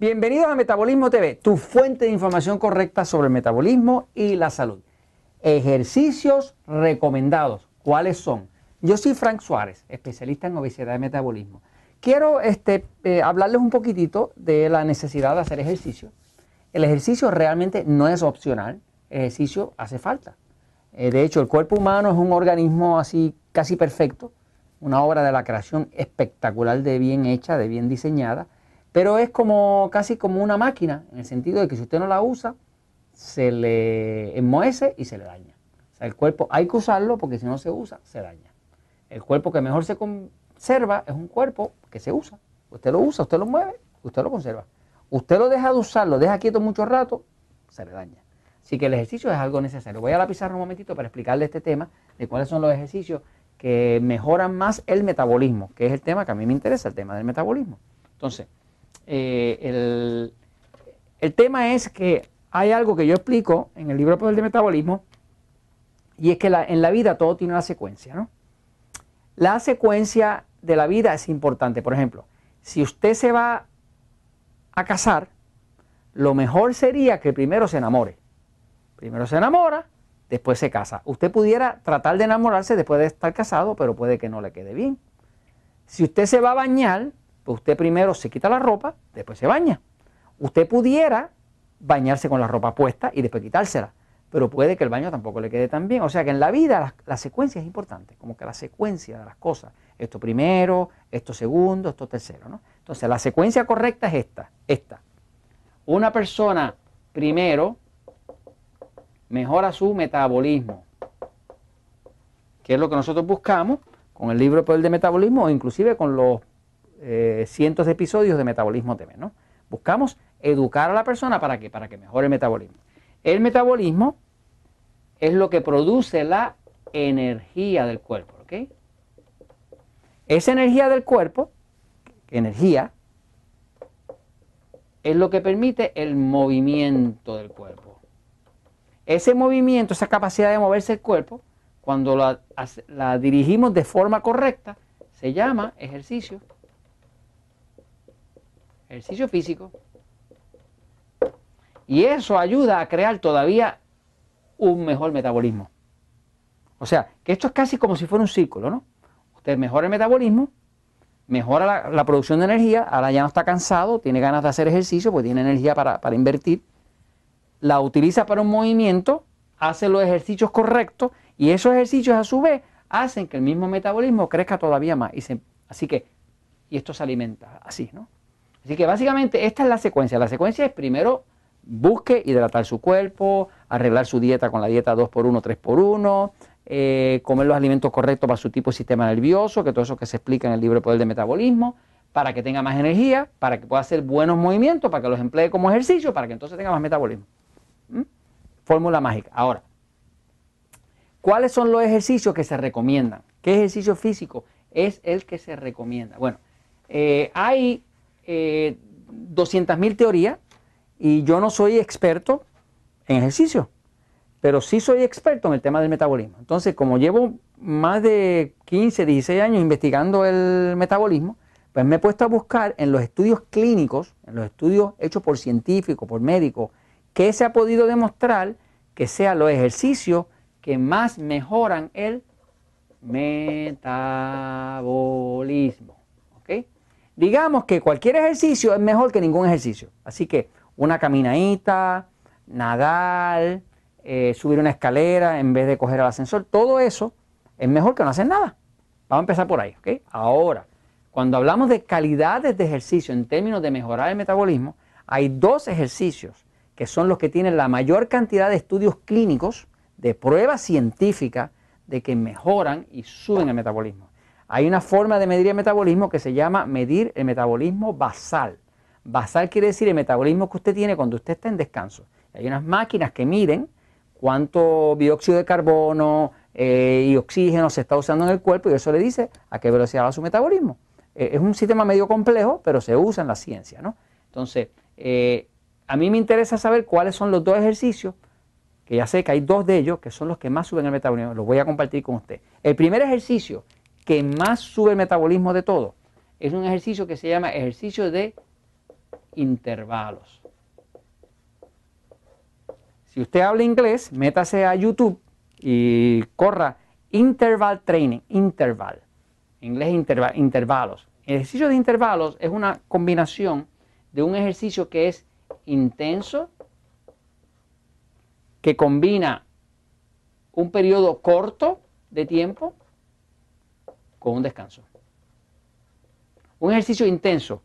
Bienvenidos a Metabolismo TV, tu fuente de información correcta sobre el metabolismo y la salud. Ejercicios recomendados. ¿Cuáles son? Yo soy Frank Suárez, especialista en obesidad y metabolismo. Quiero este, eh, hablarles un poquitito de la necesidad de hacer ejercicio. El ejercicio realmente no es opcional, el ejercicio hace falta. Eh, de hecho, el cuerpo humano es un organismo así casi perfecto, una obra de la creación espectacular de bien hecha, de bien diseñada pero es como casi como una máquina, en el sentido de que si usted no la usa, se le enmohece y se le daña. O sea, el cuerpo hay que usarlo porque si no se usa, se daña. El cuerpo que mejor se conserva es un cuerpo que se usa. Usted lo usa, usted lo mueve, usted lo conserva. Usted lo deja de usar, lo deja quieto mucho rato, se le daña. Así que el ejercicio es algo necesario. Voy a la pizarra un momentito para explicarle este tema de cuáles son los ejercicios que mejoran más el metabolismo, que es el tema que a mí me interesa, el tema del metabolismo. Entonces, eh, el, tema es que hay algo que yo explico en el libro Poder de Metabolismo, y es que en la vida todo tiene una secuencia, ¿no? La secuencia de la vida es importante. Por ejemplo, si usted se va a casar, lo mejor sería que primero se enamore. Primero se enamora, después se casa. Usted pudiera tratar de enamorarse después de estar casado, pero puede que no le quede bien. Si usted se va a bañar, pues usted primero se quita la ropa, después se baña. Usted pudiera bañarse con la ropa puesta y después quitársela, pero puede que el baño tampoco le quede tan bien. O sea que en la vida la, secuencia es importante, como que la secuencia de las cosas. Esto primero, esto segundo, esto tercero. ¿no? Entonces la secuencia correcta es esta, esta. Una persona primero mejora su metabolismo, que es lo que nosotros buscamos con el libro Poder de Metabolismo o inclusive con los eh, cientos de episodios de Metabolismo TV. Buscamos educar a la persona para que, para que mejore el metabolismo. El metabolismo es lo que produce la energía del cuerpo. ¿ok? Esa energía del cuerpo, energía, es lo que permite el movimiento del cuerpo. Ese movimiento, esa capacidad de moverse el cuerpo, cuando la dirigimos de forma correcta, se llama ejercicio ejercicio físico. Y eso ayuda a crear todavía un mejor metabolismo. O sea, que esto es casi como si fuera un círculo, ¿no? Usted mejora el metabolismo, mejora la, producción de energía, ahora ya no está cansado, tiene ganas de hacer ejercicio, pues tiene energía para, invertir, la utiliza para un movimiento, hace los ejercicios correctos y esos ejercicios a su vez hacen que el mismo metabolismo crezca todavía más. Así que, y esto se alimenta así, ¿no? Así que básicamente esta es la secuencia. La secuencia es primero busque hidratar su cuerpo, arreglar su dieta con la dieta 2x1, 3x1, eh, comer los alimentos correctos para su tipo de sistema nervioso, que todo eso que se explica en el libro Poder de Metabolismo, para que tenga más energía, para que pueda hacer buenos movimientos, para que los emplee como ejercicio, para que entonces tenga más metabolismo. ¿Mm? Fórmula mágica. Ahora, ¿cuáles son los ejercicios que se recomiendan? ¿Qué ejercicio físico es el que se recomienda? Bueno, eh, hay eh, 200.000 teorías y yo no soy experto en ejercicio, pero sí soy experto en el tema del metabolismo. Entonces, como llevo más de 15, 16 años investigando el metabolismo, pues me he puesto a buscar en los estudios clínicos, en los estudios hechos por científicos, por médicos, qué se ha podido demostrar que sean los ejercicios que más mejoran el metabolismo. Digamos que cualquier ejercicio es mejor que ningún ejercicio. Así que una caminadita, nadar, eh, subir una escalera en vez de coger el ascensor, todo eso es mejor que no hacer nada. Vamos a empezar por ahí, ¿ok? Ahora, cuando hablamos de calidades de ejercicio en términos de mejorar el metabolismo, hay dos ejercicios que son los que tienen la mayor cantidad de estudios clínicos, de pruebas científicas de que mejoran y suben el metabolismo. Hay una forma de medir el metabolismo que se llama medir el metabolismo basal. Basal quiere decir el metabolismo que usted tiene cuando usted está en descanso. Hay unas máquinas que miden cuánto dióxido de carbono eh, y oxígeno se está usando en el cuerpo y eso le dice a qué velocidad va su metabolismo. Eh, es un sistema medio complejo, pero se usa en la ciencia. ¿no? Entonces, eh, a mí me interesa saber cuáles son los dos ejercicios, que ya sé que hay dos de ellos que son los que más suben el metabolismo. Los voy a compartir con usted. El primer ejercicio que más sube el metabolismo de todo es un ejercicio que se llama ejercicio de intervalos. Si usted habla inglés, métase a YouTube y corra interval training, interval. Inglés intervalos. El ejercicio de intervalos es una combinación de un ejercicio que es intenso, que combina un periodo corto de tiempo con un descanso. Un ejercicio intenso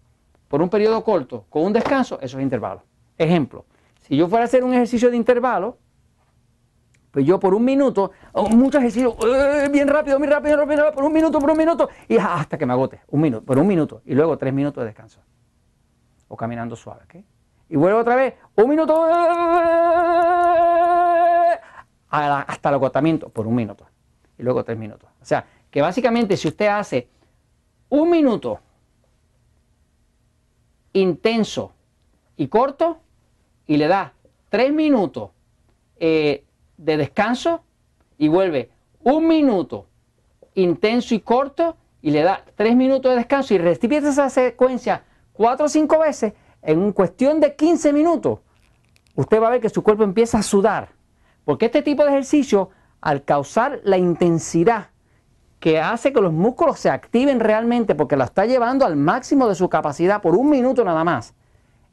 por un periodo corto con un descanso, eso es intervalo. Ejemplo, si yo fuera a hacer un ejercicio de intervalo, pues yo por un minuto, mucho ejercicio, eh, bien rápido, bien rápido, rápido, por un minuto, por un minuto, y hasta que me agote, un minuto, por un minuto, y luego tres minutos de descanso. O caminando suave, ¿ok? Y vuelvo otra vez, un minuto, eh, hasta el agotamiento, por un minuto, y luego tres minutos. O sea, que básicamente si usted hace un minuto intenso y corto y le da tres minutos eh, de descanso y vuelve un minuto intenso y corto y le da tres minutos de descanso y repite esa secuencia cuatro o cinco veces en cuestión de 15 minutos, usted va a ver que su cuerpo empieza a sudar. Porque este tipo de ejercicio, al causar la intensidad que hace que los músculos se activen realmente porque la está llevando al máximo de su capacidad por un minuto nada más.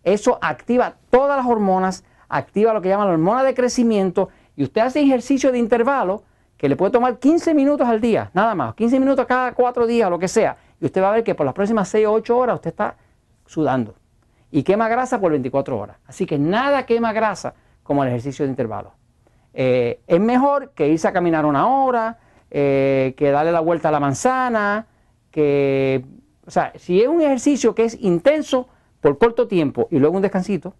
Eso activa todas las hormonas, activa lo que llaman la hormona de crecimiento y usted hace ejercicio de intervalo que le puede tomar 15 minutos al día, nada más, 15 minutos cada cuatro días, lo que sea. Y usted va a ver que por las próximas 6 o 8 horas usted está sudando y quema grasa por 24 horas. Así que nada quema grasa como el ejercicio de intervalo. Eh, es mejor que irse a caminar una hora, eh, que darle la vuelta a la manzana, que, o sea, si es un ejercicio que es intenso por corto tiempo y luego un descansito,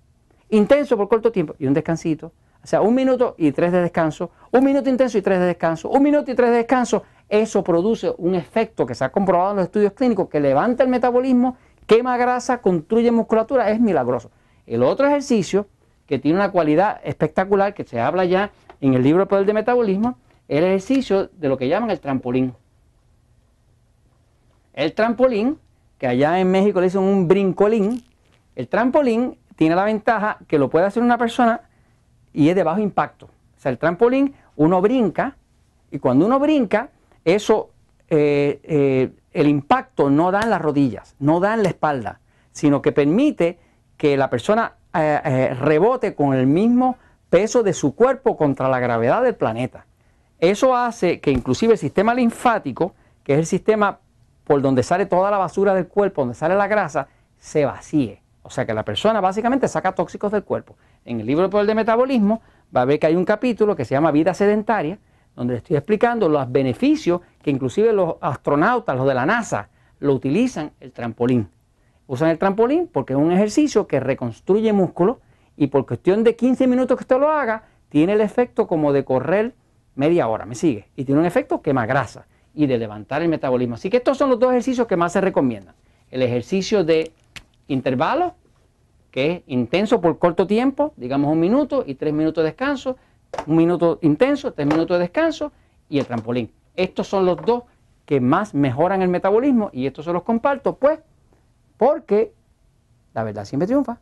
intenso por corto tiempo y un descansito, o sea, un minuto y tres de descanso, un minuto intenso y tres de descanso, un minuto y tres de descanso, eso produce un efecto que se ha comprobado en los estudios clínicos que levanta el metabolismo, quema grasa, construye musculatura, es milagroso. El otro ejercicio que tiene una cualidad espectacular que se habla ya en el libro Poder de Metabolismo el ejercicio de lo que llaman el trampolín. El trampolín, que allá en México le dicen un brincolín, el trampolín tiene la ventaja que lo puede hacer una persona y es de bajo impacto. O sea, el trampolín, uno brinca y cuando uno brinca, eso, eh, eh, el impacto no da en las rodillas, no da en la espalda, sino que permite que la persona eh, rebote con el mismo peso de su cuerpo contra la gravedad del planeta. Eso hace que inclusive el sistema linfático, que es el sistema por donde sale toda la basura del cuerpo, donde sale la grasa, se vacíe. O sea que la persona básicamente saca tóxicos del cuerpo. En el libro Poder de Metabolismo va a ver que hay un capítulo que se llama Vida Sedentaria, donde le estoy explicando los beneficios que inclusive los astronautas, los de la NASA, lo utilizan el trampolín. Usan el trampolín porque es un ejercicio que reconstruye músculo y por cuestión de 15 minutos que usted lo haga, tiene el efecto como de correr media hora, ¿me sigue? Y tiene un efecto quema grasa y de levantar el metabolismo. Así que estos son los dos ejercicios que más se recomiendan. El ejercicio de intervalo, que es intenso por corto tiempo, digamos un minuto y tres minutos de descanso, un minuto intenso, tres minutos de descanso y el trampolín. Estos son los dos que más mejoran el metabolismo y estos se los comparto, pues, porque la verdad siempre triunfa.